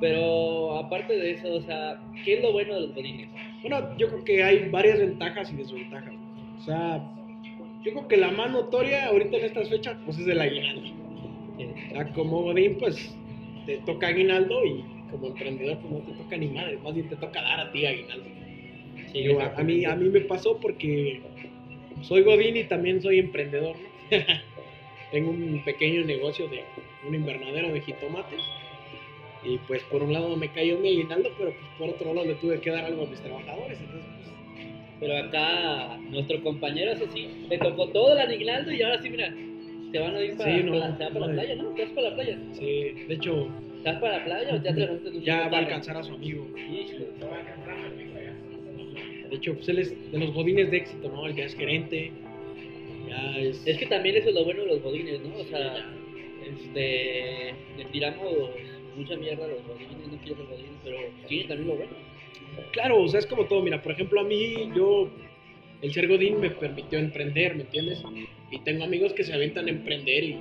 Pero aparte de eso, o sea, ¿qué es lo bueno de los godines? Bueno, yo creo que hay varias ventajas y desventajas. O sea, yo creo que la más notoria ahorita en estas fechas, pues es el aguinaldo. O sea, como Godín, pues te toca aguinaldo y como emprendedor, pues no te toca ni madre, más bien te toca dar a ti aguinaldo. Sí, Digo, a, mí, a mí me pasó porque soy Godín y también soy emprendedor. ¿no? Tengo un pequeño negocio de un invernadero de jitomates. Y pues por un lado me cayó mi aguinaldo, pero pues por otro lado le tuve que dar algo a mis trabajadores. Entonces, pues, Pero acá, nuestro compañero, ese sí, le tocó todo el aguinaldo y ahora sí, mira, te van a ir para, Sí, no, para- te vas para la playa, ¿no? ¿Te vas para la playa? sí, de hecho, ¿Te vas para la playa o ya te levantaste ya va a alcanzar a su amigo. De hecho, pues él es de los godines de éxito, ¿no? El que es gerente. Ya es. Es que también eso es lo bueno de los godines, ¿no? O sea, este, le tiramos mucha mierda los godines, no quiero ser godines, pero tiene también lo bueno. Claro, o sea, es como todo. Mira, por ejemplo, a mí, yo. El ser godín me permitió emprender, ¿me entiendes? Y tengo amigos que se aventan a emprender y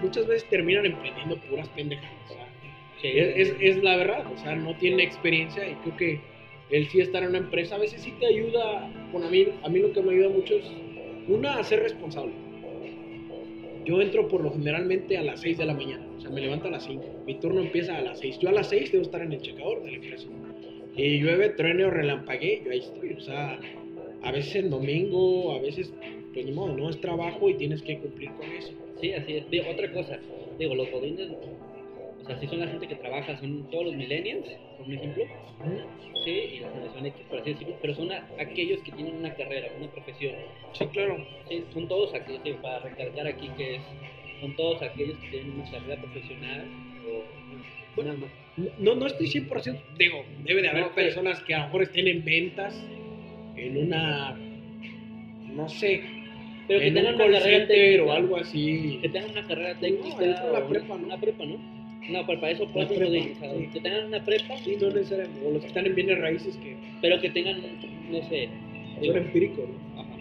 muchas veces terminan emprendiendo puras pendejadas. O sea, Sí, es, es, es la verdad, o sea, no tiene experiencia y creo que el sí estar en una empresa a veces sí te ayuda. Bueno, a mí, a mí lo que me ayuda mucho es, una, a ser responsable. Yo entro por lo generalmente a las 6 de la mañana, o sea, me levanto a las 5. Mi turno empieza a las 6. Yo a las 6 debo estar en el checador de la empresa. Y llueve, truene o relampaguee, yo ahí estoy. O sea, a veces en domingo, a veces, pues ni modo, no es trabajo y tienes que cumplir con eso. Sí, así es. Otra cosa, digo, los godines, o sea, sí son la gente que trabaja, son todos los millennials, por un ejemplo, sí, y la generación X, por así decirlo, pero son a- aquellos que tienen una carrera, una profesión. Sí, claro. Sí, son todos aquellos, digo, para recalcar aquí que es, son todos aquellos que tienen una carrera profesional o nada más. No, no estoy 100%, digo, debe de haber No, personas que a lo mejor estén en ventas, en una, no sé, Pero que en tengan un una carrera técnica, o algo así. que tengan una carrera técnica ahí con la o prepa, ¿no? una prepa, ¿no? No, pero para eso pueden La ser prepa, godines, o sea, sí. que tengan una prepa, Sí, no necesariamente, o los que están en bienes raíces que pero que tengan, no sé, digo, son empíricos, ¿no? Ajá.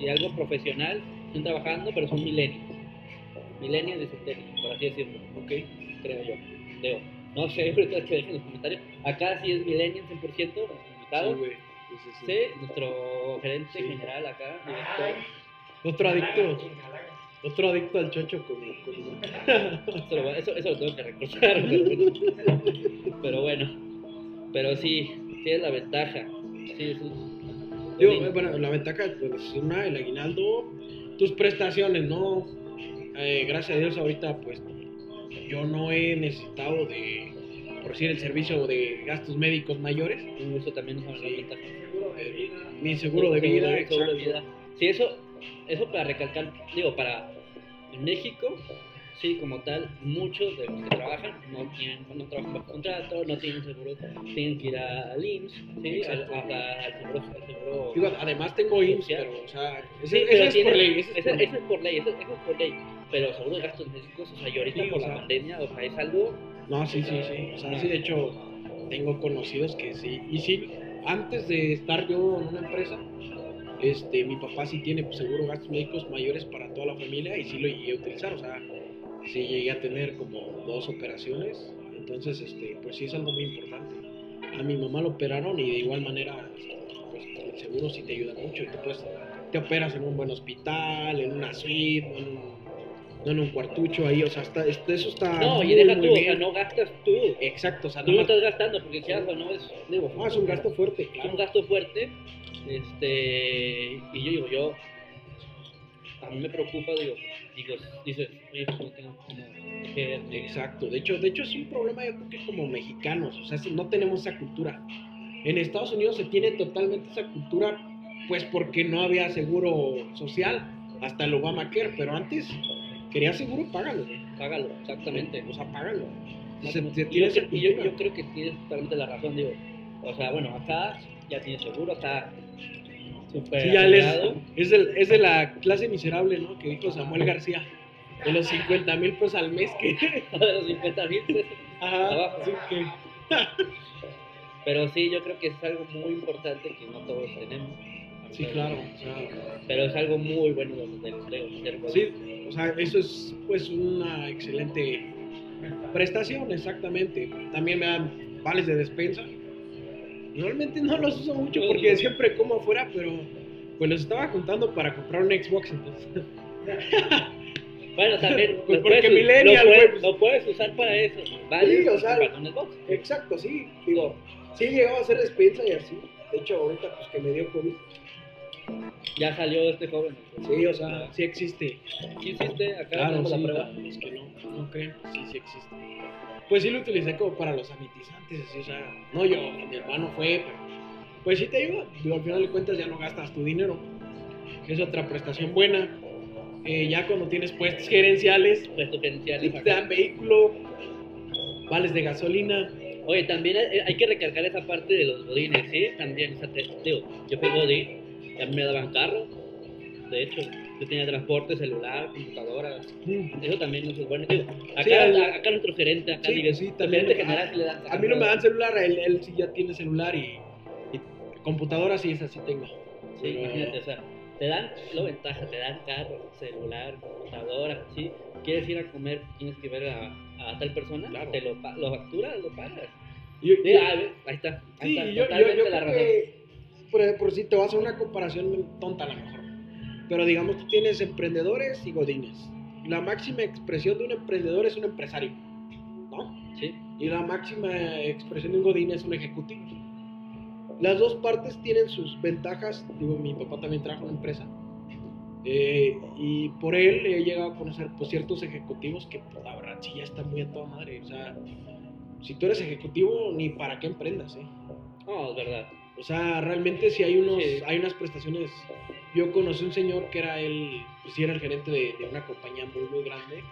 Y algo profesional, están trabajando, pero son millennials. Millennials de centennials, por así decirlo, Ok. creo yo. Digo, no sé, ahorita que dejen en los comentarios. Acá sí es millennials 100%, nuestro Sí, invitado. Sí, sí, sí. Sí, nuestro gerente Sí. general acá, director. Otro adicto, otro adicto al chocho como, como- Eso, eso, lo tengo que recortar, pero bueno. Pero bueno, pero sí, sí es la ventaja. Sí, es- Digo, eh, bueno, la ventaja pues, es una, el aguinaldo, tus prestaciones, ¿no? Eh, gracias a Dios ahorita pues yo no he necesitado de, por decir, el servicio de gastos médicos mayores, Eso también es una Sí. ventaja. eh, mi seguro de vida, seguro de vida. Sí, eso, eso para recalcar, digo, para en México, sí, como tal, muchos de los que trabajan no tienen, no trabajan bajo contrato, no tienen seguro, tienen que ir al IMSS, sí, al, hasta al seguro, al seguro Digo, además tengo IMSS, pero, o sea, ese, Sí, ese pero es tiene- por ley, ese es ese- por ley. ese es por ley, ese, ese es por ley. Pero seguro de gastos médicos, o sea, y ahorita Sí, por la sea. pandemia, o sea, es algo. No, sí, sí, sí. O sea, sí, de hecho, tengo conocidos que sí. Y sí, antes de estar yo en una empresa, este, mi papá sí tiene pues, seguro gastos médicos mayores para toda la familia y sí lo llegué a utilizar. O sea, sí llegué a tener como dos operaciones. Entonces, este, pues sí es algo muy importante. A mi mamá lo operaron y de igual manera, pues el seguro sí te ayuda mucho. Y tú, pues, te operas en un buen hospital, en una suite, no en un, no en un cuartucho ahí. O sea, está, eso está. No, y deja tú, o sea, bien. no gastas tú. Exacto, o sea, Tú no no estás gastando, porque quieras o no es, digo, no, es un gasto fuerte, es claro. un gasto fuerte. Este, y yo digo, yo, a mí me preocupa, digo, digo dices, oye, pues no tengo como Exacto, de hecho, de hecho es un problema yo creo que como mexicanos, o sea, si no tenemos esa cultura. En Estados Unidos se tiene totalmente esa cultura, pues porque no había seguro social hasta el Obamacare, pero antes querías seguro, págalo, págalo, exactamente. o sea, págalo. Se, se Y yo, creo- yo- yo creo que tienes totalmente la razón, digo, o sea, bueno, acá ya tienes seguro, está súper Sí, ya él es, asegurado. es, de la clase miserable, ¿no? Que dijo Samuel García, de los 50 mil pesos al mes que... de los 50 mil. Ajá, sí, que... Pero sí, yo creo que es algo muy importante que no todos tenemos. Sí, claro, o sea, Pero es algo muy bueno del empleo. Sí, o sea, eso es pues una excelente Prestación, exactamente. También me dan vales de despensa. Normalmente no los uso mucho porque siempre como afuera, pero pues los estaba juntando para comprar un Xbox entonces. Bueno, también Pues porque puedes, millennial, lo puedes- pues. lo puedes usar para eso. Vale, Sí, o sea, comprando un Xbox. Exacto, sí. Digo, sí llegaba a hacer despensa y así. De hecho, ahorita pues que me dio COVID. Ya salió este joven. Sí, o sea, sí existe. Sí existe, acá Claro, tenemos sí, la prueba. es que no, no creen, sí, sí existe. Pues sí lo utilicé como para los sanitizantes, así, o sea, no yo, mi hermano fue, pero pues sí te ayuda. Digo, al final de cuentas ya no gastas tu dinero. Es otra prestación buena. Eh, ya cuando tienes puestos gerenciales, Puesto gerencial. sí te dan vehículo, vales de gasolina. Oye, también hay, que recargar esa parte de los godines, ¿sí? También, o sea, te- digo, yo fui godín, me daban carro, de hecho, yo tenía transporte, celular, computadora, eso también no es bueno. Digo, acá, Sí, acá nuestro gerente, acá Sí, sí, el también. gerente general sí le dan A mí no me dan celular, él, él sí ya tiene celular y, y computadora sí, esa sí tengo. Sí, Pero- imagínate, o sea, te dan la ventaja, te dan carro, celular, computadora, ¿sí? Quieres ir a comer, tienes que ver a, a tal persona, Claro. te lo, lo facturas, lo pagas. Yo- Sí, ah, ahí está, ahí Sí, está, yo, yo, totalmente yo la razón. que por, por si te vas a una comparación tonta a lo mejor. Pero digamos, tú tienes emprendedores y godines. La máxima expresión de un emprendedor es un empresario, ¿no? Sí, Y la máxima expresión de un godín es un ejecutivo. Las dos partes tienen sus ventajas. Digo, mi papá también trabaja en una empresa. Eh, y por él he llegado a conocer pues, ciertos ejecutivos que, pues, la verdad, sí ya están muy a toda madre. O sea, si tú eres ejecutivo, ni para qué emprendas, ¿eh? no, es verdad. O sea, realmente sí hay, unos, Sí. hay unas prestaciones. Yo conocí un señor que era él, pues sí era el gerente de, de una compañía muy, muy grande.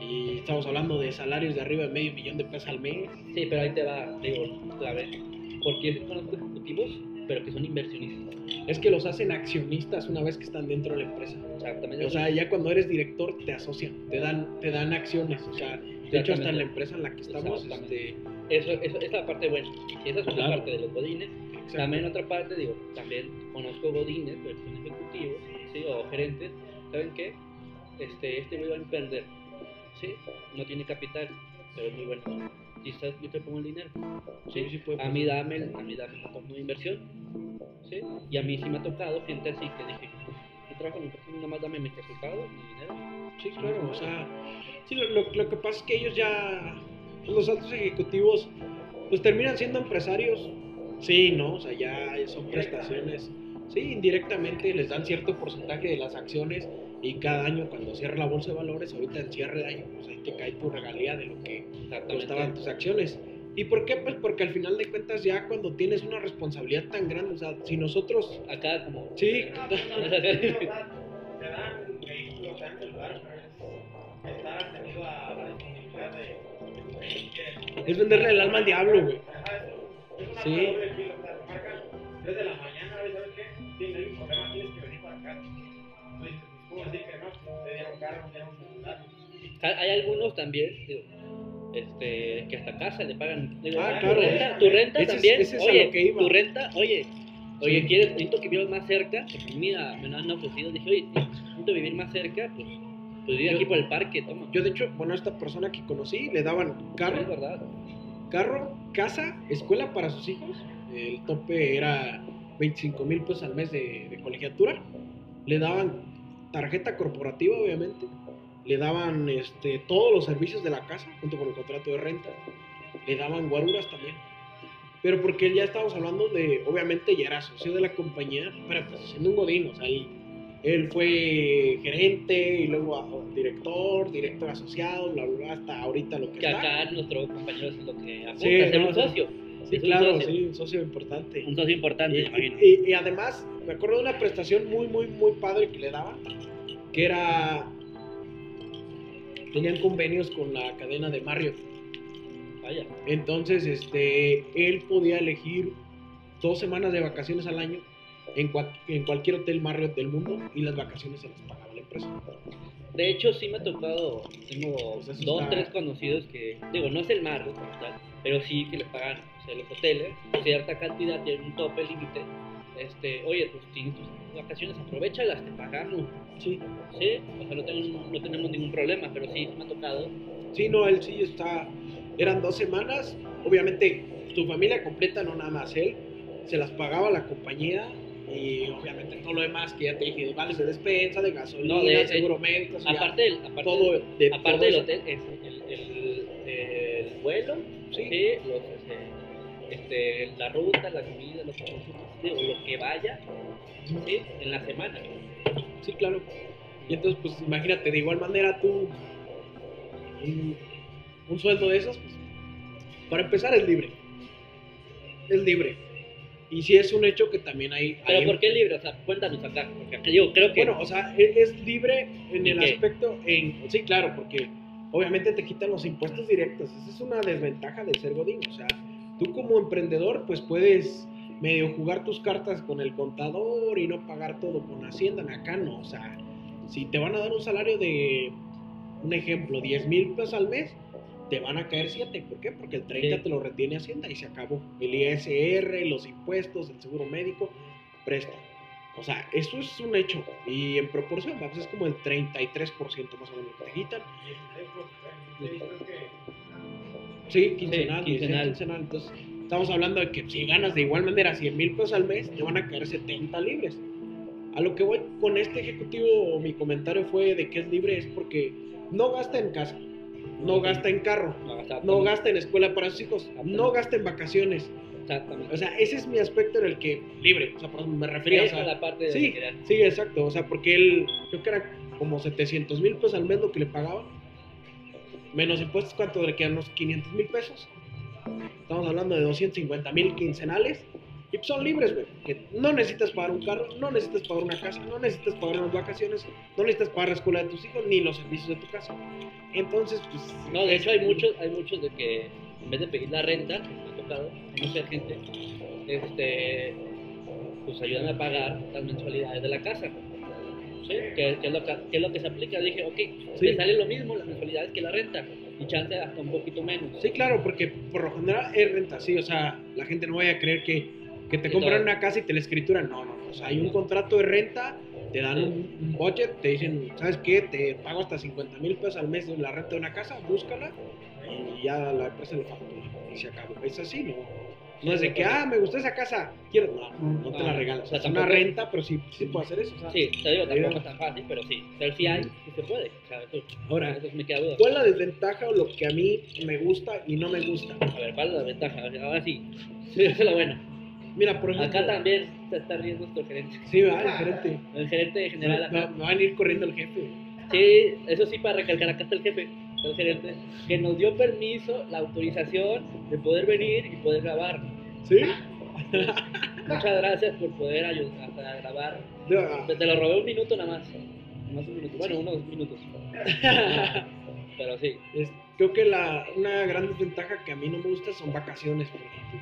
Y estamos hablando de salarios de arriba de medio millón de pesos al mes. Sí, pero ahí te va, digo, clave. Porque yo conozco ejecutivos, pero que son inversionistas. Es que los hacen accionistas una vez que están dentro de la empresa. Exactamente. O sea, ya cuando eres director te asocian, te dan, te dan acciones. O sea, de hecho hasta en la empresa en la que estamos, este, eso, eso, esa es la parte buena. Y esa es una Claro. parte de los godines. exacto. También otra parte, digo, también conozco godines, pero son ejecutivos, ¿sí? O gerentes. ¿Saben qué? Este, este güey va a emprender, ¿sí? No tiene capital, pero es muy bueno. Estás, yo te pongo el dinero, ¿sí? Sí, sí a mí dame, el- a mí dame el fondo de inversión, ¿sí? Y a mí sí me ha tocado gente así que dije, yo trabajo en empresa, nada más dame mi resultado, mi dinero. Sí, claro, o sea, sí, lo, lo- lo que pasa es que ellos ya, los altos ejecutivos, pues terminan siendo empresarios, sí, ¿no? O sea, ya son prestaciones, sí, indirectamente les dan cierto porcentaje de las acciones y cada año cuando cierra la bolsa de valores, ahorita en cierre de año, pues ahí te cae tu regalía de lo que costaban tus acciones. ¿Y por qué? Pues porque al final de cuentas ya cuando tienes una responsabilidad tan grande, o sea, si nosotros... Acá como... Sí, es venderle el alma al diablo, güey. Sí. hay un problema, tienes que venir para acá. ¿cómo decir que no? Te dieron carro, te dieron celular. Hay algunos también, digo, este, que hasta casa le pagan. Digo, Ah, tu claro. renta, tu renta Ese es- también. ese es a oye, lo que iba. tu renta, oye, oye, Sí. ¿quieres, necesito que vivas más cerca? Porque mira, me lo han ofrecido. Dije, oye, necesito vivir más cerca, pues, pues vive aquí por el parque, toma. Yo, de hecho, bueno, a esta persona que conocí le daban es carro, verdad. carro, casa, escuela para sus hijos. El tope era 25 mil pesos al mes de, de colegiatura. Le daban tarjeta corporativa, obviamente. Le daban este, todos los servicios de la casa, junto con el contrato de renta. Le daban guaruras también. Pero porque él ya estábamos hablando de, obviamente ya era socio de la compañía, pero pues siendo un godín, o sea, él, él fue gerente y luego director, director asociado, bla, bla, bla, hasta ahorita lo que Que está. acá nuestro compañero es lo que apunta, Sí, ser no, un socio. Sí, es un claro, socio. sí, un socio importante. Un socio importante, Y, me imagino. y- y además, me acuerdo de una prestación muy, muy, muy padre que le daba, que era... Tenían convenios con la cadena de Marriott. Vaya. Entonces, este, él podía elegir dos semanas de vacaciones al año en, cua- en cualquier hotel Marriott del mundo y las vacaciones se las pagaba la empresa. De hecho, sí me ha tocado, tengo Pues dos, está- tres conocidos que, digo, no es el mar como tal, pero sí que le pagan o sea, los hoteles, cierta cantidad, tienen un tope límite, este, oye, pues tienes tus vacaciones, aprovechalas, te pagamos. Sí. Sí, o sea, no, tengo- no tenemos ningún problema, pero sí me ha tocado. Sí, no, él sí está. Eran dos semanas. Obviamente, su familia completa, no nada más él, se las pagaba la compañía. Y obviamente todo lo demás que ya te dije, vales de despensa, de gasolina, No, de- seguro médico, o sea, Aparte del, aparte todo, de aparte todo del hotel, es el, el, el vuelo, Sí. sí, los, este, este, la ruta, la comida, los digo, lo que vaya, sí, en la semana. Sí, claro. Y entonces, pues imagínate, de igual manera tú, un, un sueldo de esos, pues, para empezar es libre. Es libre. Y sí es un hecho que también hay... Pero hay- ¿por qué libre? O sea, cuéntanos acá, porque yo creo que... Bueno, o sea, e- es libre en el ¿Qué? aspecto, en, sí, claro, porque obviamente te quitan los impuestos directos. Esa es una desventaja de ser Godín. O sea, tú como emprendedor, pues puedes medio jugar tus cartas con el contador y no pagar todo con Hacienda. Acá no, o sea, si te van a dar un salario de, un ejemplo, 10 mil pesos al mes, te van a caer 7. ¿Por qué? Porque el 30 Sí. te lo retiene Hacienda y se acabó. El ISR, los impuestos, el seguro médico, presta. O sea, eso es un hecho. Y en proporción, vamos, es como el 33% más o menos que te quitan. Sí, quincenal, Sí, quincenal. quincenal. Entonces, estamos hablando de que si ganas de igual manera 100 mil pesos al mes, te van a caer 70 libres. A lo que voy con este ejecutivo, mi comentario fue de que es libre, es porque no gasta en casa, no gasta en carro, No, gasta en escuela para sus hijos, no gasta en vacaciones. Exactamente. O sea, ese es mi aspecto en el que libre, o sea, por eso me refería. o sea, la parte de Sí, sí, exacto. O sea, porque él, creo que era como 700 mil pesos al mes lo que le pagaban. Menos impuestos, ¿cuánto le quedan? Unos 500 mil pesos. Estamos hablando de 250 mil quincenales. Y pues son libres, güey. Que no necesitas pagar un carro, no necesitas pagar una casa, no necesitas pagar unas vacaciones, no necesitas pagar la escuela de tus hijos ni los servicios de tu casa. Entonces, pues. No, de hecho hay muchos, hay muchos de que en vez de pedir la renta, me ha tocado, mucha gente, este, pues ayudan a pagar las mensualidades de la casa. ¿Sí? Que, que es lo que, que es lo que se aplica. Dije, ok, Sí. te sale lo mismo las mensualidades que la renta. Y chance hasta un poquito menos. Sí, claro, porque por lo general es renta, sí, o sea, la gente no vaya a creer que, que te compran una casa y te la escrituran, no, no, no, o sea, hay un contrato de renta, te dan un, un budget, te dicen, ¿sabes qué? Te pago hasta 50 mil pesos al mes de la renta de una casa, búscala y ya la empresa le factura y se acabó. Es así, ¿no? No es de que, ah, me gustó esa casa, quiero, no, no te la No, regalas, o sea, es una renta, pero sí, sí puedo hacer eso, o sea, Sí, te digo, tampoco es tan fácil, pero sí. Pero sí hay, sí se puede. Tú, Ahora, me queda duda. ¿cuál es la desventaja o lo que a mí me gusta y no me gusta? A ver, ¿cuál es la ventaja? Ahora sí. Sí, es lo bueno. Mira, por ejemplo, Acá también se está riendo nuestro gerente. sí, va, diferente. El gerente general Me, acá. me van a ir corriendo el jefe. Sí, eso sí, para recalcar, acá está el jefe, el gerente, que nos dio permiso, la autorización de poder venir y poder grabar. ¿Sí? Muchas gracias por poder ayudar a grabar. Te, te lo robé un minuto nada más. Más un minuto. Bueno, unos minutos. Pero sí. Es- creo que la, una gran desventaja que a mí no me gusta son vacaciones, por ejemplo.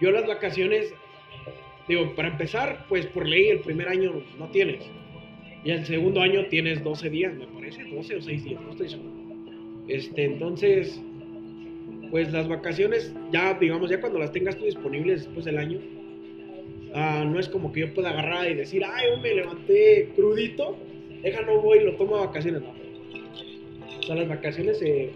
Yo las vacaciones, digo, para empezar, pues por ley el primer año no tienes. Y el segundo año tienes 12 días, me parece, 12 o 6 días, no estoy seguro. Este, entonces, pues las vacaciones, ya digamos, ya cuando las tengas tú disponibles después del año, ah, no es como que yo pueda agarrar y decir, ay, hoy me levanté crudito, deja no voy y lo tomo a vacaciones, no. O sea, las vacaciones se,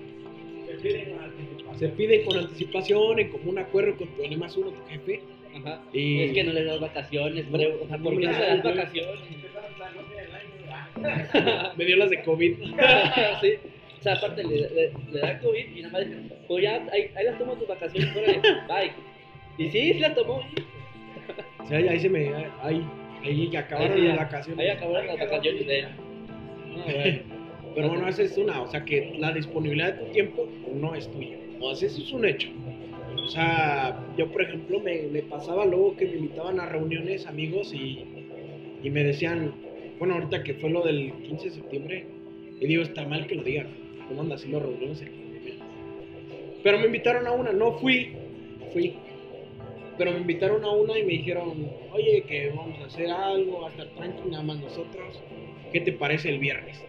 se piden con anticipación, en común acuerdo con tu más uno, tu jefe. Ajá. Y- Es que no le das vacaciones, No, o sea, ¿por qué no no, le das vacaciones? Me dio las de COVID. sí. O sea, aparte le, le, le da COVID y nada más dice, pues ya, ahí, ahí las tomo tus vacaciones, órale, bye. Y sí, sí las tomó. O sea, ahí se me. Ahí, ahí ya acabaron Ahí sí, las vacaciones. Ahí acabaron las vacaciones de él. No, bueno. Pero bueno, esa es una. O sea, que la disponibilidad de tu tiempo no es tuya. Sea, eso es un hecho. O sea, yo, por ejemplo, me, pasaba luego que me invitaban a reuniones amigos y, y me decían, bueno, ahorita que fue lo del 15 de septiembre, y digo, está mal que lo digan, ¿cómo andan haciendo reuniones? Pero me invitaron a una, no fui, fui. Pero me invitaron a una y me dijeron, oye, que vamos a hacer algo, va a estar tranquilo, nada más nosotros. ¿Qué te parece el viernes?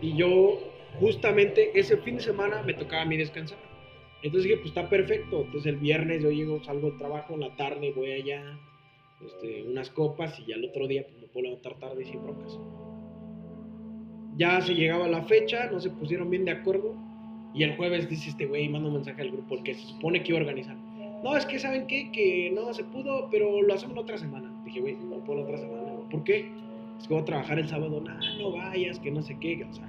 Y yo, justamente ese fin de semana me tocaba a mí descansar. Entonces dije, pues está perfecto. Entonces el viernes yo llego, salgo del trabajo en la tarde, voy allá. este, unas copas y ya el otro día pues, me puedo levantar tarde sin broncas. Ya se llegaba la fecha, no se pusieron bien de acuerdo y el jueves dice este güey, manda un mensaje al grupo, el que se supone que iba a organizar. No, es que ¿saben qué? Que no se pudo, pero lo hacemos otra semana. Dije, güey, no puedo la otra semana. ¿Por qué? Es que voy a trabajar el sábado. No, no vayas, que no sé qué. O sea,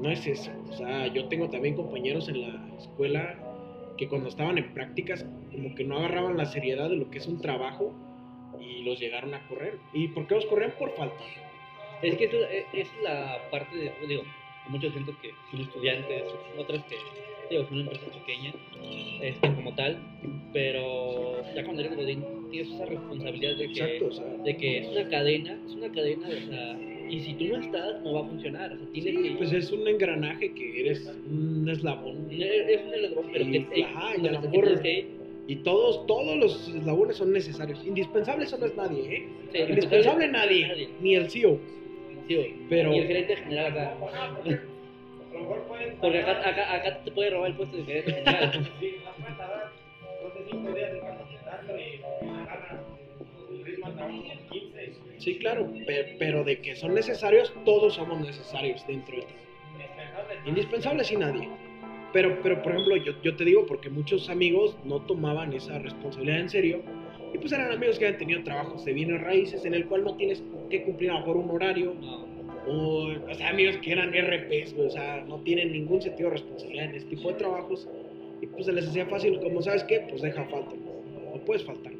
no es eso. O sea, yo tengo también compañeros en la escuela que cuando estaban en prácticas como que no agarraban la seriedad de lo que es un trabajo y los llegaron a correr. ¿Y por qué los corrían? Por falta. Es que eso es, es la parte de, digo, mucha gente que son estudiantes, otras que, digo, son empresas pequeñas, este, como tal, pero ya cuando eres godín tienes esa responsabilidad de que, Exacto, o sea, de que es una cadena, es una cadena, o sea, y si tú no estás, no va a funcionar, o sea, tienes sí, que... pues es un engranaje que eres un eslabón. es un eslabón, pero que, Y, ajá, y que a lo que. Y todos, todos los eslabones son necesarios. Indispensable eso no es nadie, ¿eh? Sí, Indispensable nadie, nadie. ni el CEO. Sí. Pero- Y el gerente general acá. Porque a lo mejor pueden Porque acá, acá, acá te puede robar el puesto de gerente general. Sí, no pueden tardar, no sé, cinco días en capacitarlo y agarran el ritmo al trabajo con 15. Sí, claro, pe- pero de que son necesarios, todos somos necesarios dentro del trabajo. Indispensable. Indispensable sin nadie. Pero, pero por ejemplo, yo, yo te digo porque muchos amigos no tomaban esa responsabilidad en serio. Y pues eran amigos que habían tenido trabajos de bienes raíces en el cual no tienes que cumplir a lo mejor un horario. O, o sea, amigos que eran RPs, o sea, no tienen ningún sentido de responsabilidad en este tipo de trabajos. Y pues se les hacía fácil, como sabes qué, pues deja falta. No puedes faltar.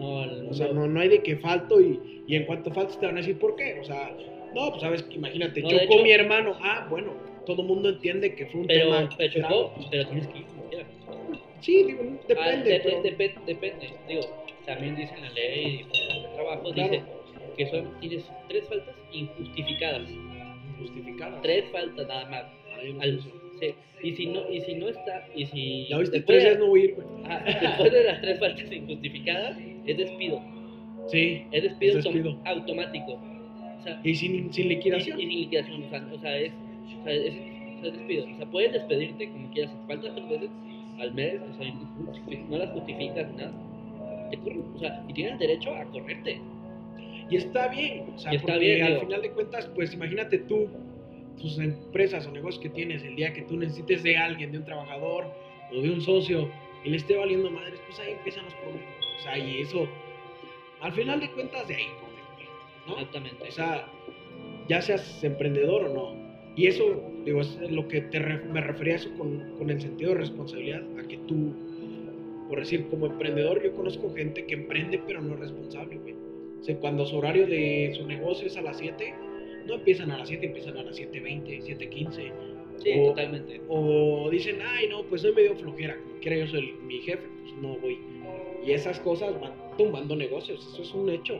No, el- O sea, no, no hay de que falto y, y en cuanto faltes te van a decir por qué. O sea, no, pues sabes que imagínate, No, de chocó hecho- mi hermano. Ah, bueno, todo el mundo entiende que fue un Pero, tema. pero chocó, pero tienes que ir como quieras. Sí, digo, depende. Ah, de- pero- de- depe- depende. Digo, también dice en la ley de trabajo, Claro. dice que son, tienes tres faltas injustificadas. justificada. Tres faltas nada más. Ay, no Al- sí. Y si no, y si no está, y si Ya viste, después, tres días no voy a ir, güey. ah, después de las tres faltas injustificadas, es despido. Sí, Es despido, Es despido. autom- automático. O sea, y sin, sin y, liquidación. y sin liquidación, o sea, o sea, es, o sea, es, es despido. O sea, puedes despedirte como quieras, faltas tres veces al mes, o sea, y no las justificas, nada. Te corren, o sea, y tienen derecho a correrte. Y está bien, o sea, Y está porque bien, al digo. final de cuentas, pues imagínate tú, tus empresas o negocios que tienes, el día que tú necesites de alguien, de un trabajador o de un socio, y le esté valiendo madres, pues ahí empiezan los problemas. O sea, y eso, al final de cuentas, de ahí, ¿no? Exactamente. O sea, ya seas emprendedor o no. Y eso, digo, es lo que te me refería a eso con, con el sentido de responsabilidad, a que tú, por decir, como emprendedor, yo conozco gente que emprende pero no es responsable, güey. O sea, cuando su horario de su negocio es a las 7, no empiezan a las 7, empiezan a las 7.20, 7.15. sí, o- totalmente. O dicen, ay, no, pues soy medio flojera, como quiera yo soy el- mi jefe, pues no voy. Y esas cosas van tumbando negocios, eso es un hecho.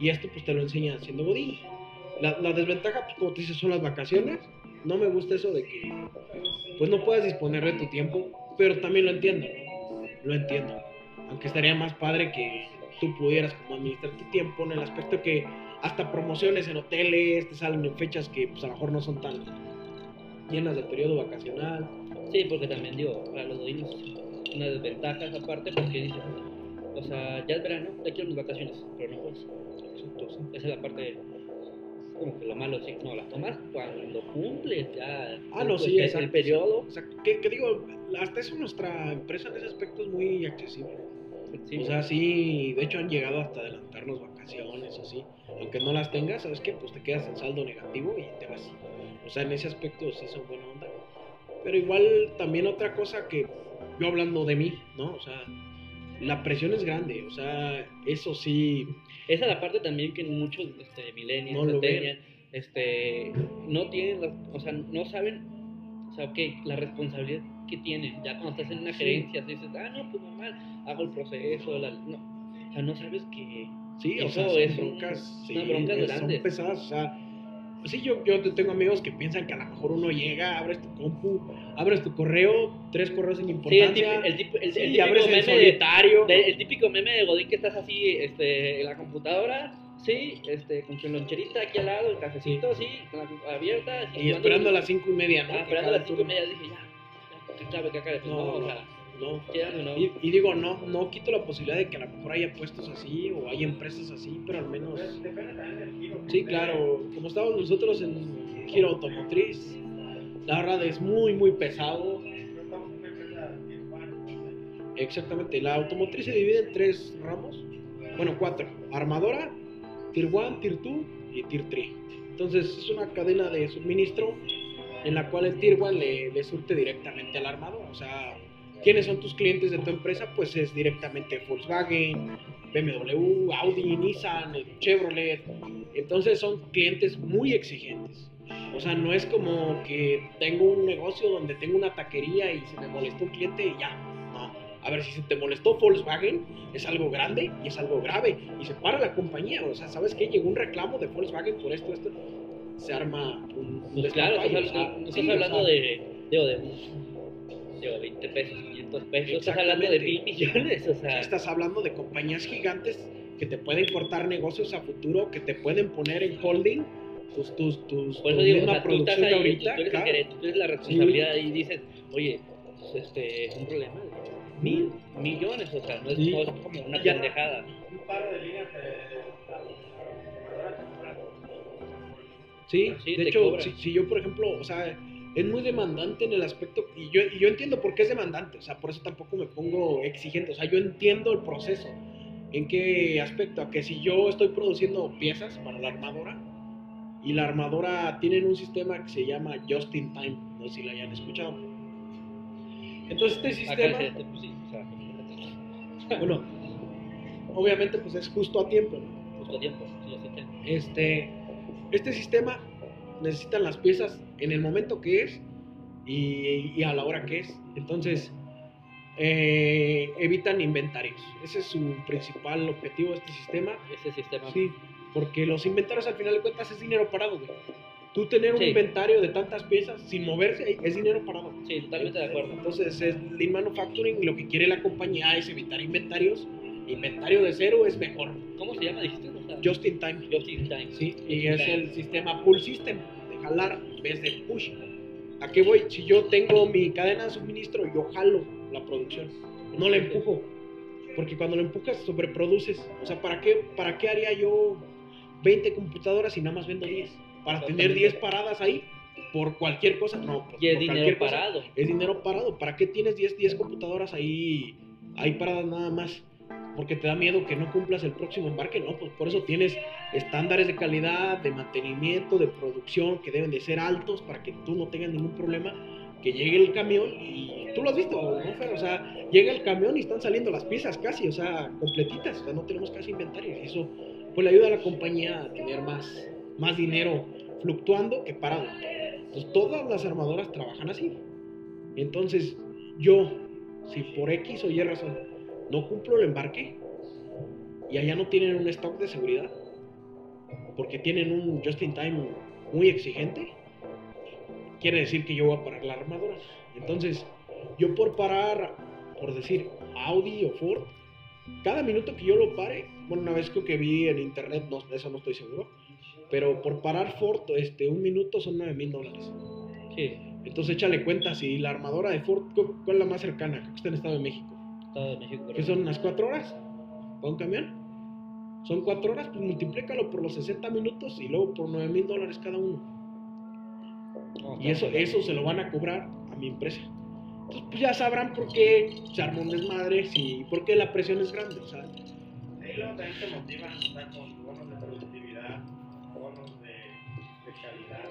Y esto pues te lo enseña haciendo Godín. La, la desventaja, pues como te dices, son las vacaciones. No me gusta eso de que pues no puedas disponer de tu tiempo, pero también lo entiendo, ¿no? Lo entiendo. Aunque estaría más padre que tú pudieras como administrar tu tiempo en el aspecto que hasta promociones en hoteles te salen en fechas que pues a lo mejor no son tan llenas de periodo vacacional. Sí, porque también digo, para los godines una desventaja esa parte porque dices, o sea, ya es verano, ya quiero mis vacaciones, pero no puedes. Entonces, Esa es la parte, como que lo malo, sí, no, las tomas cuando cumples ya. Ah, no, sí, exacto, el periodo. O sea, que, que digo, hasta eso nuestra empresa en ese aspecto es muy accesible. sí. O sea, sí, de hecho han llegado hasta adelantarnos vacaciones, así. Aunque no las tengas, ¿sabes qué? Pues te quedas en saldo negativo y te vas. O sea, en ese aspecto sí son buena onda. Pero igual también otra cosa que yo hablando de mí, ¿no? O sea, la presión es grande. O sea, eso sí, Esa es la parte también que muchos este, millennials, No este, no tienen, o sea, no saben, o sea, ok, la responsabilidad que tienen. Ya cuando estás en una Sí. gerencia, dices, ah, no, pues normal, hago el proceso, la- no. O sea, no sabes que Sí, o Eso sea, son es un- broncas, sí, broncas es- son pesadas, o sea, pues sí, yo, yo te- tengo amigos que piensan que a lo mejor uno llega, abres tu compu, abres tu correo, tres correos sin Sí, el, importancia, típico- el, tipo- el- el típico meme de, solitario, de- el típico meme de Godín que estás así este, en la computadora, sí, este, con tu loncherita aquí al lado, el cafecito, sí, con la abierta. así, y esperando a las cinco y media, ¿no? Ah, esperando a las cinco y media dije, ya, ya, que acabe, que acabe. Pues No, no, o no. sea, No. no. Y, digo, no, no quito la posibilidad de que a lo mejor haya puestos así o hay empresas así, pero al menos... Depende también del giro. Sí, claro, como estábamos nosotros en giro automotriz, la verdad es muy, muy pesado. Estamos Exactamente, la automotriz se divide en tres ramos, bueno, cuatro, armadora, Tier 1, Tier 2 y Tier 3. Entonces es una cadena de suministro en la cual el Tier 1 le, le surte directamente al armador, o sea, ¿quiénes son tus clientes de tu empresa? Pues es directamente Volkswagen, BMW, Audi, Nissan, Chevrolet, entonces son clientes muy exigentes. O sea, no es como que tengo un negocio donde tengo una taquería y se me molestó un cliente y ya. No. A ver, si se te molestó Volkswagen, es algo grande y es algo grave. Y se para la compañía. O sea, ¿sabes qué? Llegó un reclamo de Volkswagen por esto, esto. Se arma un. Pues claro, estás, despapalle, o sea, hablando, no sí, estás o hablando sea, de, digo, de, digo, 20 pesos, 500 pesos, estás hablando de mil millones, o sea, Estás hablando de compañías gigantes que te pueden cortar negocios a futuro, que te pueden poner en holding tus, tus, tus, por eso digo, o misma sea, tú estás producción de ahí, ahorita. tú eres el claro. gerente, tú eres la responsabilidad y dices, oye, pues, este, es un problema de mil millones, o sea, no es, Sí. no es como una Ya. pendejada. un paro de líneas de Sí, Sí, de hecho, si, si yo, por ejemplo, o sea, es muy demandante en el aspecto, y yo, y yo entiendo por qué es demandante, o sea, por eso tampoco me pongo exigente, o sea, yo entiendo el proceso. ¿En qué aspecto? A que si yo estoy produciendo piezas para la armadora, y la armadora tienen un sistema que se llama Just in Time, no sé si lo hayan escuchado. Entonces, este sistema, gerente, pues bueno, obviamente, pues es justo a tiempo, ¿no? justo a tiempo, sí. Este, este sistema necesitan las piezas en el momento que es y, y a la hora que es. Entonces, eh, evitan inventarios. Ese es su principal objetivo de este sistema. ese sistema. Sí, porque los inventarios al final de cuentas es dinero parado. güey. Tú tener un Sí. inventario de tantas piezas sin moverse es dinero parado. Sí, totalmente de acuerdo. Entonces, es Lean Manufacturing lo que quiere la compañía es evitar inventarios. Inventario de cero es mejor. ¿Cómo se llama, dijiste? Just in time. Just in time. Sí, y es el sistema pull system, de jalar en vez de push. ¿A qué voy? Si yo tengo mi cadena de suministro, yo jalo la producción, no la empujo. Porque cuando lo empujas, sobreproduces. O sea, ¿para qué, ¿para qué haría yo 20 computadoras y nada más vendo 10? ¿Para tener Exactamente. 10 paradas ahí? ¿Por cualquier cosa? No, por, Y es por dinero cosa. parado. Es dinero parado. ¿Para qué tienes 10, 10 computadoras ahí, ahí paradas nada más? Porque te da miedo que no cumplas el próximo embarque, ¿no? Pues por eso tienes estándares de calidad, de mantenimiento, de producción que deben de ser altos para que tú no tengas ningún problema. Que llegue el camión y tú lo has visto, ¿no, Fer? O sea, llega el camión y están saliendo las piezas casi, o sea, completitas, o sea, no tenemos casi inventario. Y eso pues le ayuda a la compañía a tener más, más dinero fluctuando que parado. Entonces, todas las armadoras trabajan así. Entonces, yo, si por X o Y razón no cumplo el embarque y allá no tienen un stock de seguridad, porque tienen un just in time muy exigente, quiere decir que yo voy a parar la armadora. Entonces, yo por parar, por decir Audi o Ford, cada minuto que yo lo pare, bueno, una vez creo que vi en internet, no, de eso no estoy seguro, pero por parar Ford, este, un minuto son 9 mil dólares. Entonces échale cuenta, si la armadora de Ford, ¿cu- ¿cuál es la más cercana? Creo que está en Estado de México. Estado de México. ¿Qué creo. son unas 4 horas? ¿Para un camión? Son 4 horas, pues multiplícalo por los 60 minutos y luego por 9 mil dólares cada uno. No, Y eso, eso se lo van a cobrar a mi empresa. Entonces, pues ya sabrán por qué se armó un desmadre y por qué la presión es grande. O sea, Y luego también te motivan a estar con bonos de productividad, bonos de, de calidad.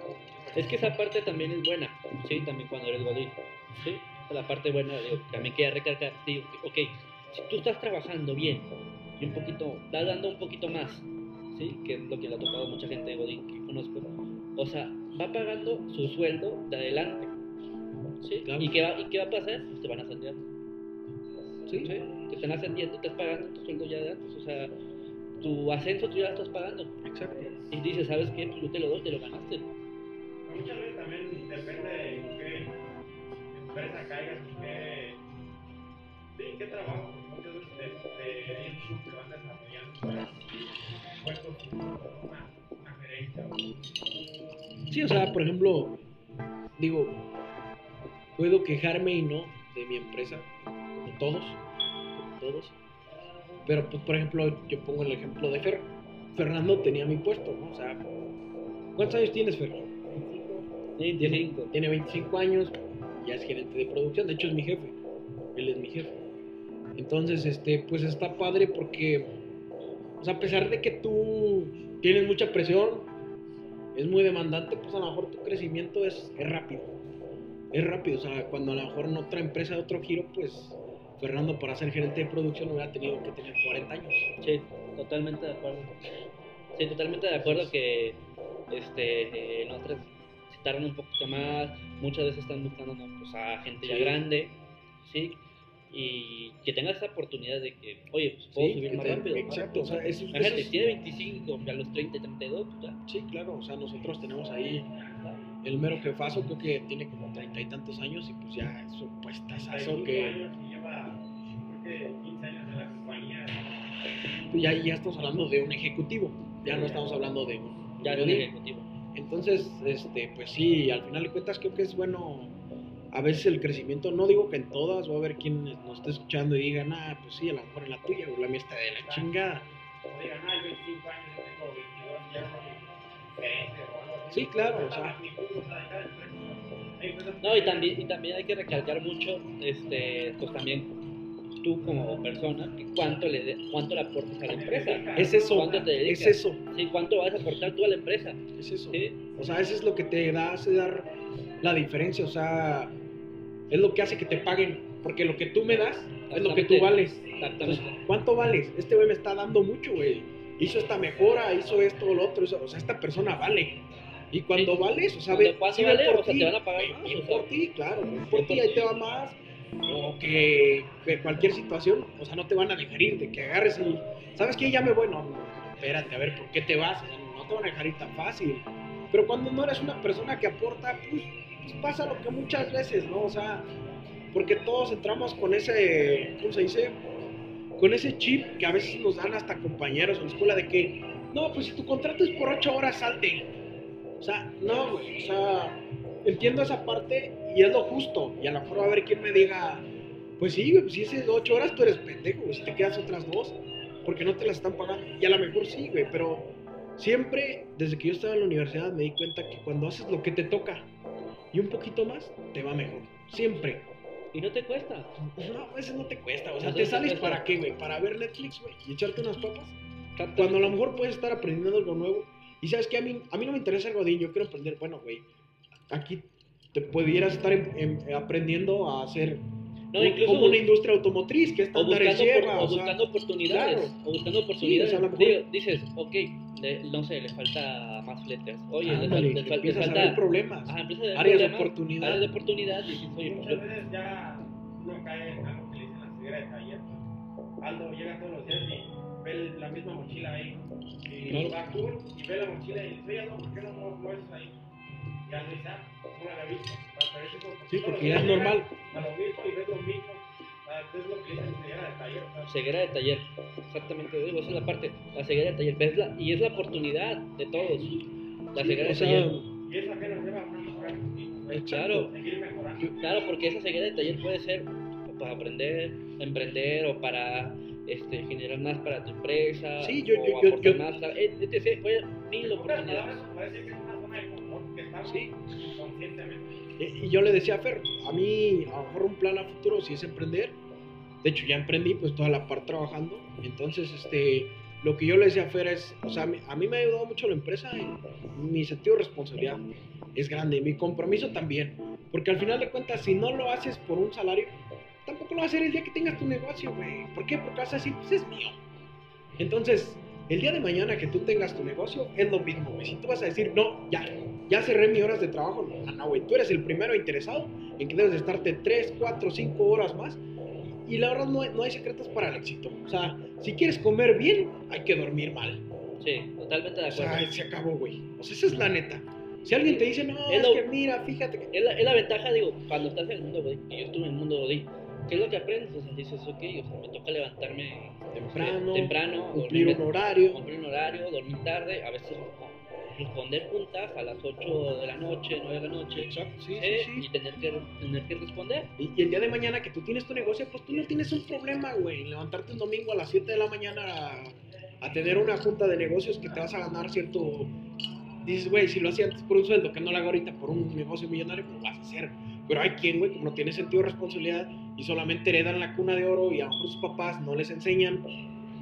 Es que esa parte también es buena, sí, también cuando eres godín, sí, la parte buena, digo, también quería recalcar, digo, ok, si tú estás trabajando bien y un poquito, estás dando un poquito más, sí, que es lo que le ha tocado a mucha gente de godín que conozco, o sea, va pagando su sueldo de adelante, sí, Claro. ¿y qué va, y qué va a pasar? Pues te van ascendiendo, ¿sí? sí, te están ascendiendo, estás pagando tu sueldo ya de antes, o sea, tu ascenso tú ya lo estás pagando, Exacto. y dices, ¿sabes qué? Pues yo te lo doy, te lo ganaste, Muchas veces también depende empresa caigas y qué, sí, qué trabajo. Te, ellos mismos te van desarrollando para puestos una, una gerencia. o- Sí, o sea, por ejemplo, digo, puedo quejarme y no de mi empresa, como todos, como todos. Pero, pues, por ejemplo, yo pongo el ejemplo de Fer. Fernando tenía mi puesto, ¿no? O sea, ¿cuántos años tienes, Fer? 25. Tiene 25 años, ya es gerente de producción, de hecho es mi jefe, él es mi jefe. Entonces, este, pues está padre porque, o sea, a pesar de que tú tienes mucha presión, es muy demandante, pues a lo mejor tu crecimiento es, es rápido. Es rápido, o sea, cuando a lo mejor en otra empresa de otro giro, pues Fernando para ser gerente de producción hubiera tenido que tener 40 años. Sí, totalmente de acuerdo. Sí, totalmente de acuerdo que este, en otras tardan un poquito más, muchas veces están buscando ¿no? pues, a gente ya Sí. grande, ¿sí? Y que tenga esa oportunidad de que, oye, pues puedo Sí, subir más te- rápido. Exacto, o sea, eso, eso Imagínate, es- tiene 25, a los 30, 32, pues ya. Sí, claro, o sea, nosotros tenemos ahí el mero jefazo, creo que tiene como treinta y tantos años y pues ya es un puestazazo 35 que años y lleva, creo que 15 años en la compañía. ya, ya estamos hablando de un ejecutivo, ya no estamos hablando de un Ya es un ejecutivo. Entonces, este, pues sí, al final de cuentas creo que es bueno a veces el crecimiento, no digo que en todas, va a haber quien nos esté escuchando y digan, ah, pues sí, a lo mejor en la tuya, o la mía está de la chingada. O digan, ah, 25 años, yo tengo 22, ya soy gerente o algo así. Sí, claro, o sea. empresa. Hay empresas No, y también, y también hay que recalcar mucho, este, pues también tú como persona, cuánto le, de- cuánto le aportas a la empresa. Es eso, ¿Cuánto te dedicas? es eso, Sí, cuánto vas a aportar tú a la empresa. es eso. Sí, O sea, eso es lo que te da, hace dar la diferencia, o sea, es lo que hace que te paguen, porque lo que tú me das es lo que tú vales. exactamente. Entonces, ¿Cuánto vales? Este güey me está dando mucho, güey. Hizo esta mejora, hizo esto, lo otro, o sea, esta persona vale. Y cuando Sí. vales, o sea, ve, ¿cuánto sí vale? por O sea, ti, te van a pagar más, o por ti, claro, por ti, ahí te va más. O que, cualquier situación, o sea, no te van a dejar ir, de que agarres y, ¿sabes qué? Ya me voy, no, espérate, a ver, ¿por qué te vas? No te van a dejar ir tan fácil. Pero cuando no eres una persona que aporta, pues, pues pasa lo que muchas veces, ¿no? O sea, porque todos entramos con ese, ¿cómo se dice? Con ese chip que a veces nos dan hasta compañeros en la escuela de que, no, pues si tu contrato es por ocho horas, salte. O sea, no, güey, o sea, entiendo esa parte y es lo justo. Y a lo mejor va a haber quien me diga, pues sí, güey, pues si es ocho horas, tú eres pendejo, si te quedas otras dos, porque no te las están pagando. Y a lo mejor sí, güey, pero siempre, desde que yo estaba en la universidad, me di cuenta que cuando haces lo que te toca y un poquito más, te va mejor. Siempre. Y no te cuesta. No, a veces no te cuesta. O sea, ¿te te sales cuesta. para qué, güey? ¿Para ver Netflix, güey? ¿Y echarte unas papas? Cuando a lo mejor puedes estar aprendiendo algo nuevo. Y sabes que a mí, a mí no me interesa el godín, yo quiero aprender, bueno, güey, aquí te pudieras estar em- em- aprendiendo a hacer No, incluso como una industria automotriz que o estándares buscando, por- lleva. o o sea, buscando oportunidades. claro. O buscando oportunidades. Sí, o sea, a Digo, dices, ok, le- no sé, le falta más fletes. Oye, le, fal- le fal- le empiezas a falta. ver problemas, Ajá, empieza a ver áreas de problemas, oportunidad. áreas de oportunidad. Y dices, oye, pues Muchas yo- veces ya uno cae en algo que le dicen la ceguera de taller. Aldo llega todos los días y ve la misma mochila ahí. Y Claro. va cool y ve la mochila y dice, oye, Aldo, ¿por qué no no mueves ahí? Y Aldo dice, ah, no la había visto. Ah, pero es eso, Sí, porque ya es normal. A lo mismo y ves lo mismo. Es lo que dicen ceguera de taller. ceguera de taller. Exactamente, digo, esa es la parte. La ceguera de taller. ¿ves la- y es la oportunidad de todos. La Sí, ceguera de sea, taller. Y eso que nos lleva una mejorar o sea, Claro. Claro, porque esa ceguera de taller puede ser para aprender, emprender o para este, generar más para tu empresa. Sí, yo- o yo- yo- aportar yo- más. eh, etc. Fue mil oportunidades. Sí. conscientemente. Y y yo le decía a Fer, a mí a lo mejor un plan a futuro si es emprender. De hecho ya emprendí pues toda la parte trabajando. Entonces este lo que yo le decía a Fer es, o sea, a mí, a mí me ha ayudado mucho la empresa en mi sentido de responsabilidad es grande, mi compromiso también, porque al final de cuentas si no lo haces por un salario, tampoco lo vas a hacer el día que tengas tu negocio, güey. ¿Por qué? Porque vas a decir, pues es mío. Entonces, el día de mañana que tú tengas tu negocio es lo mismo, güey. Si tú vas a decir, no, ya, ya cerré mis horas de trabajo, no, no, güey. Tú eres el primero interesado en que debes de estarte 3, 4, 5 horas más. Y la verdad no hay, no hay secretos para el éxito. O sea, si quieres comer bien, hay que dormir mal. Sí, totalmente de O acuerdo. sea, se acabó, güey. O sea, esa es la neta. Si alguien te dice, no, Es es, lo- que mira, fíjate que... Es la, es la ventaja, digo, cuando estás en el mundo Godín, y yo estuve en el mundo Godín, ¿qué es lo que aprendes? O sea, dices, ok, o sea, me toca levantarme Temprano, temprano Cumplir dormirme- un horario. cumplir un horario, dormir tarde, a veces responder juntas a las 8 de la noche, 9 de la noche. Exacto, sí, ¿eh? sí, sí. Y tener que, tener que responder. Y, y el día de mañana que tú tienes tu negocio, pues tú no tienes un problema, güey. Levantarte un domingo a las 7 de la mañana a, a tener una junta de negocios que te vas a ganar cierto. Dices, güey, si lo hacía antes por un sueldo, que no lo hago ahorita por un negocio millonario, pues lo vas a hacer. Pero hay quien, güey, no tiene sentido de responsabilidad y solamente heredan la cuna de oro y a lo mejor sus papás no les enseñan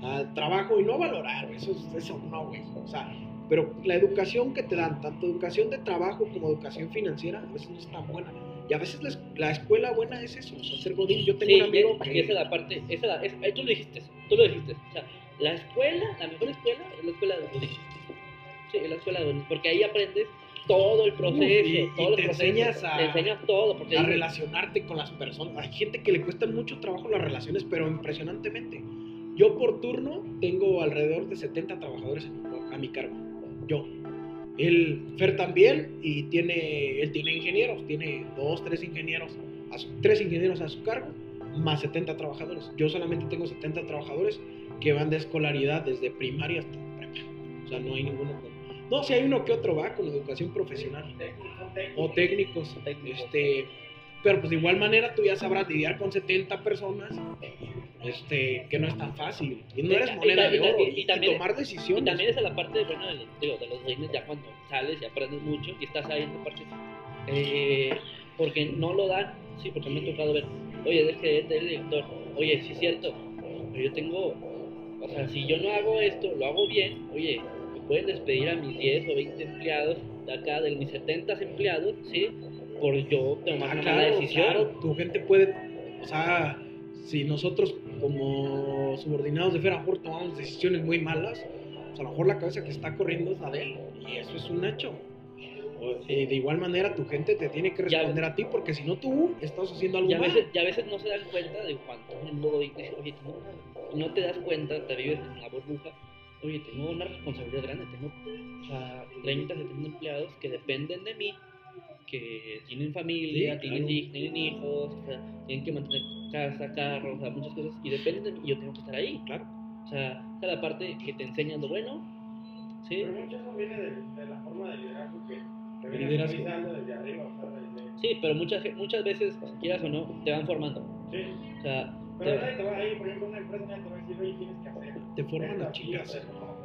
al trabajo y no valorar, eso, es- eso no, güey. O sea, pero la educación que te dan, tanto educación de trabajo como educación financiera, a veces no es tan buena. Y a veces la, es- la escuela buena es eso, o sea, ser godín. Yo tengo Sí, un amigo que... esa es la parte, esa es la- tú lo dijiste, tú lo dijiste. O sea, la escuela, la mejor escuela es la escuela de budismo. Sí, es la escuela de budismo, porque ahí aprendes todo el proceso, y- y todo te el proceso. enseñas a- te enseñas todo, porque a ahí- relacionarte con las personas. Hay gente que le cuestan mucho trabajo las relaciones, pero impresionantemente. Yo por turno tengo alrededor de 70 trabajadores a mi cargo. Yo. El Fer también, y tiene, él tiene ingenieros, tiene dos, tres ingenieros, a su- tres ingenieros a su cargo, más 70 trabajadores. Yo solamente tengo 70 trabajadores que van de escolaridad desde primaria hasta prepa. O sea, no hay ninguno con... No, si hay uno que otro va con educación profesional o técnicos, Técnicos. este, pero pues de igual manera tú ya sabrás lidiar con 70 personas, este, que no es tan fácil, y no Y eres moneda y de y oro, y, y también- tomar Y decisiones. también esa es la parte buena de los, digo, de los reines, ya cuando sales y aprendes mucho y estás ahí en esa parte. Eh, porque no lo dan, sí, porque me ha tocado ver, oye, es que este es director, oye, sí es cierto, pero yo tengo, o sea, si yo no hago esto, lo hago bien, oye, pueden despedir a mis 10 o 20 empleados de acá, de mis 70 empleados, ¿sí? Por yo tomar Ah, claro, mala decisión. claro, tu gente puede, o sea, si nosotros como subordinados de Fer, a lo mejor tomamos decisiones muy malas, pues a lo mejor la cabeza que está corriendo es la de él, y eso es un hecho. O- Y de igual manera tu gente te tiene que Ya- responder a ti, porque si no tú estás haciendo algo Y a, mal. veces, y a veces no se dan cuenta de cuánto mundo y dices, oye, tengo una- no te das cuenta, te vives en la burbuja, oye, tengo una responsabilidad grande, tengo o sea, 30, 70 empleados que dependen de mí, que tienen familia, Sí, tienen, claro. tienen hijos, o sea, tienen que mantener casa, carro, o sea, muchas cosas, y dependen de mí, y yo tengo que estar ahí, Claro. O sea, esa es la parte que te enseñan lo bueno, ¿sí? Pero mucho eso viene de, de la forma de liderazgo que te Liderazgo. desde arriba, o sea, desde... Sí, pero muchas, muchas veces, quieras o no, te van formando. Sí. O sea, Pero te- nadie te va a ir, por ejemplo, una empresa nadie te va a decir, oye, tienes que hacer. Te forman hacer esto".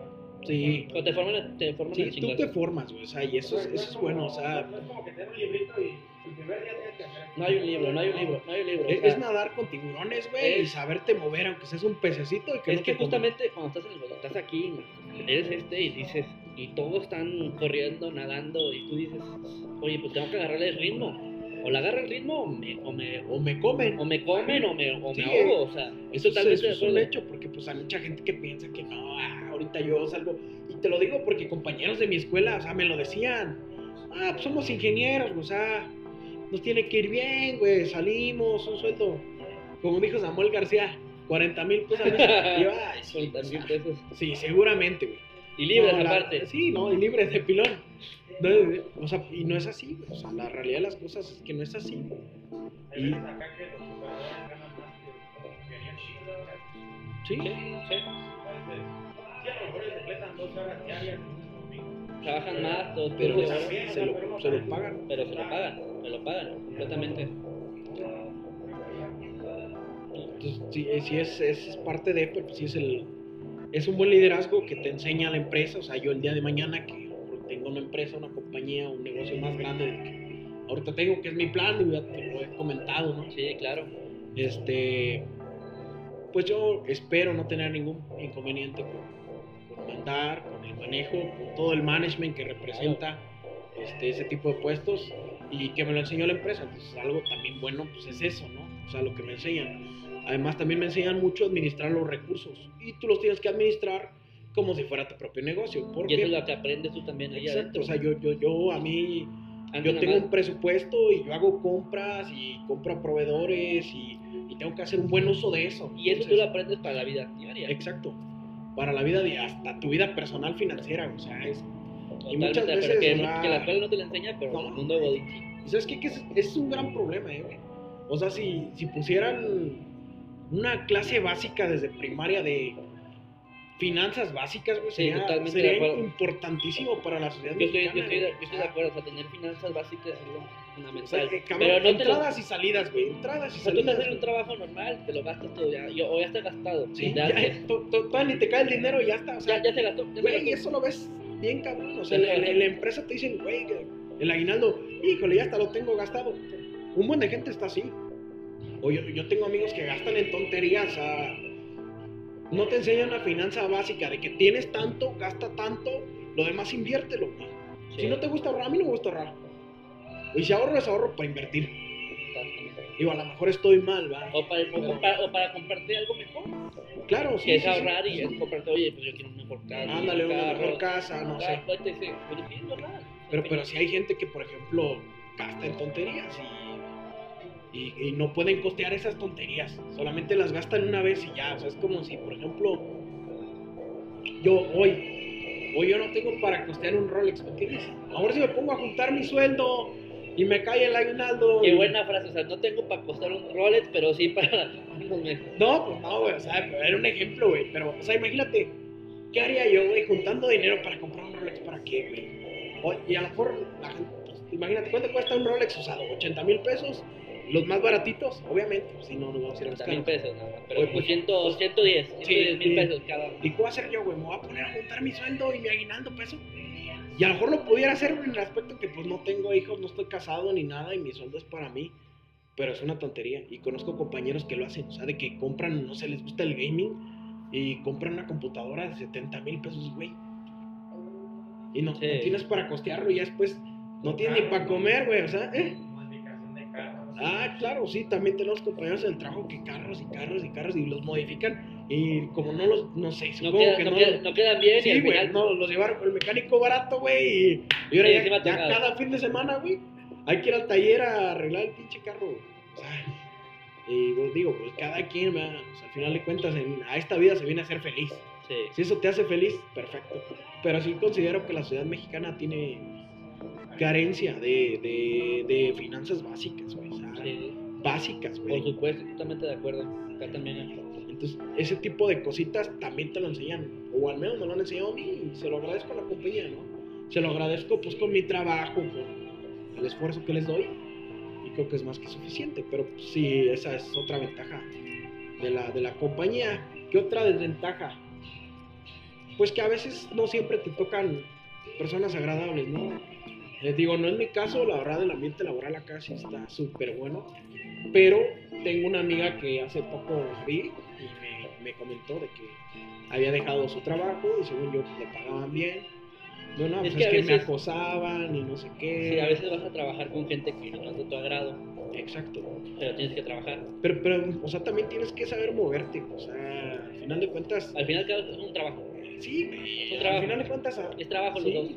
Sí. o te forman, te forman Sí, a tú te formas, güey, o sea, y eso es, No eso es bueno, o sea, No es como que te den un librito y el primer día tienes que hacer. No hay un libro, no hay un libro, no hay un libro. o es, sea, es nadar con tiburones, güey, y es- saberte mover, aunque seas un pececito y que es no que justamente cuando estás en el estás aquí, eres este y dices, y todos están corriendo, nadando, y tú dices, oye, pues tengo que agarrarle el ritmo. O le agarro el ritmo o me, o me, O me comen. o me comen o me, o Sí, me ahogo. O sea, Eso, es- totalmente de es un hecho, porque pues hay mucha gente que piensa que no, ah, ahorita yo salgo. Y te lo digo porque compañeros de mi escuela, o sea, me lo decían. Ah, pues somos ingenieros, o sea, nos tiene que ir bien, güey, salimos, un sueldo. Como dijo Samuel García, 40 mil pesos al mes. Y yo, ay, sí, Con o sea, mil pesos. sí, seguramente, güey. Y libres No, la- aparte. Sí, no, y libres de pilón. No, o sea, y no es así. O sea, la realidad de las cosas es que no es así. Hay veces acá que los operadores ganan más que los ingenieros. Sí. A. Trabajan más, todos Pero también, se, lo, se lo pagan. pero se lo pagan, se lo pagan completamente. Entonces, sí, eh, sí es, es, parte de, pero sí es el es un buen liderazgo que te enseña la empresa. O sea, yo el día de mañana que una empresa, una compañía, un negocio más grande del que ahorita tengo, que es mi plan, y ya te lo he comentado, ¿no? Sí, claro. Este, pues yo espero no tener ningún inconveniente con, con mandar, con el manejo, con todo el management que representa este, ese tipo de puestos y que me lo enseñó la empresa. Entonces, algo también bueno, pues es eso, ¿no? O sea, lo que me enseñan. Además, también me enseñan mucho a administrar los recursos y tú los tienes que administrar como si fuera tu propio negocio. Porque, Y eso es lo que aprendes tú también ahí Exacto, adentro. o sea, yo, yo, yo a mí Antes yo tengo un presupuesto y yo hago compras y compro a proveedores y, y tengo que hacer un buen uso de eso. Y eso tú lo aprendes para la vida diaria. Exacto. Para la vida de hasta tu vida personal financiera, o sea, es... y muchas veces, que, sea, que la escuela no te la enseña, pero No. el mundo de Godín sí. ¿y ¿Sabes qué? Que es, es un gran problema, eh, güey. O sea, si, si pusieran una clase básica desde primaria de finanzas básicas, güey, Sí, sería, totalmente sería de acuerdo. importantísimo para la sociedad Yo estoy, yo, mexicana. estoy, de- güey. yo estoy de acuerdo, o sea, tener finanzas básicas es lo O sea, fundamental. eh, cabrón, pero no te lo, entradas y salidas, güey, entradas y o sea, tú estás salidas. en un trabajo normal, te lo gastas todo ya, yo- o ya está gastado. Sí, ya, das- eh, to- to- todavía ni te cae el dinero y ya está, o sea, ya, ya se gastó. Ya Güey, eso lo ves bien cabrón. O sea, en, la empresa te dicen, güey, el aguinaldo, híjole, ya hasta lo tengo gastado. Un buen de gente está así. O yo, yo tengo amigos que gastan en tonterías. O sea, no te enseñan una finanza básica de que tienes tanto, gasta tanto, lo demás inviértelo. Sí, Si no te gusta ahorrar, a mí no me gusta ahorrar. Y si ahorro es ahorro para invertir. Digo, a lo mejor estoy mal, va. O para, o, o para comprarte algo mejor. Claro, sí. que es sí, sí. ahorrar y es comprarte, oye, pues yo quiero un mejor carro. Ándale, un una carro, mejor casa, no sé. ah, pues, sí, sí, pero sí, es verdad. Pero, pero si hay gente que, por ejemplo, gasta en tonterías y, y, y no pueden costear esas tonterías. Solamente las gastan una vez y ya. O sea, es como si, por ejemplo, yo hoy, hoy yo no tengo para costear un Rolex, ¿me entiendes? Ahora si me pongo a juntar mi sueldo y me cae el aguinaldo. Qué y- buena frase, o sea, no tengo para costar un Rolex, pero sí para. No, pues no, güey. O sea, era un ejemplo, güey. Pero, o sea, imagínate, ¿qué haría yo, güey, juntando dinero para comprar un Rolex? ¿Para qué, güey? Y a lo mejor, la gente, pues, imagínate, ¿cuánto cuesta un Rolex usado? ¿80 mil pesos? Los más baratitos, obviamente. pues, Si no, nos vamos a ir a los 30 mil pesos nada más, pero pues pues, 100, 110, 110 mil pesos cada uno. ¿Y qué voy a hacer yo, güey? ¿Me voy a poner a juntar mi sueldo y mi aguinaldo peso? Y a lo mejor lo pudiera hacer en el aspecto que pues no tengo hijos, no estoy casado ni nada y mi sueldo es para mí. Pero es una tontería. Y conozco compañeros que lo hacen. O sea, de que compran, no sé, les gusta el gaming y compran una computadora de 70 mil pesos, güey. Y no, Sí. no tienes para costearlo y ya después no tienes ni para comer, güey. O sea, ¿eh? Ah, claro, sí, también tenemos compañeros del trabajo que carros y carros y carros y los modifican y como no los, no sé, No, supongo queda- que no, no, queda- no quedan bien y Sí, al güey, final no, los llevaron con el mecánico barato, güey, y, y ahora ya, cada fin de semana, güey, hay que ir al taller a arreglar el pinche carro, güey. O sea, y pues, digo, pues cada quien, ¿verdad? O sea, al final de cuentas, en- a esta vida se viene a ser feliz. Sí. Si eso te hace feliz, perfecto. Pero sí considero que la sociedad mexicana tiene carencia de, de, de finanzas básicas, güey. Sí, básicas, por supuesto, totalmente de acuerdo. Acá también. Entonces, ese tipo de cositas también te lo enseñan, o al menos me lo han enseñado a mí, y se lo agradezco a la compañía, ¿no? Se lo agradezco pues con mi trabajo, con el esfuerzo que les doy, y creo que es más que suficiente, pero pues, sí, esa es otra ventaja de la, de la compañía. ¿Qué otra desventaja? Pues que a veces no siempre te tocan personas agradables, ¿no? Les digo, no es mi caso, la verdad el ambiente laboral acá sí está súper bueno, pero tengo una amiga que hace poco vi y me, me comentó de que había dejado su trabajo y según yo pues, le pagaban bien. No, no, Es pues que es a que me veces- acosaban y no sé qué. Sí, a veces vas a trabajar con gente que no es de tu agrado, Exacto. pero tienes que trabajar. Pero, pero, o sea, también tienes que saber moverte. O sea, al final de cuentas, Al final, es un trabajo. sí, güey, un al trabajo. final de cuentas, a- Es trabajo Sí. los dos.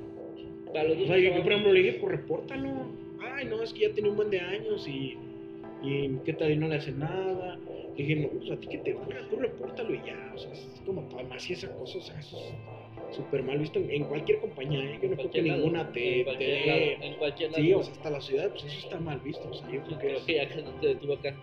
Los dos O sea, yo, por ejemplo le dije, pues repórtalo. Ay, no, es que ya tiene un buen de años y, y qué tal y no le hacen nada. Le dije, no, pues a ti que te valga, tú repórtalo y ya. O sea, es como para más y esa cosa, o sea, eso es súper mal visto en, en cualquier compañía, ¿eh? Yo no creo que lado, ninguna te, en te cualquier dé- lado, en cualquier lado. Sí, o sea, hasta la ciudad, pues eso está mal visto. O sea, yo creo que Creo es- que ya que no te detuvo acá.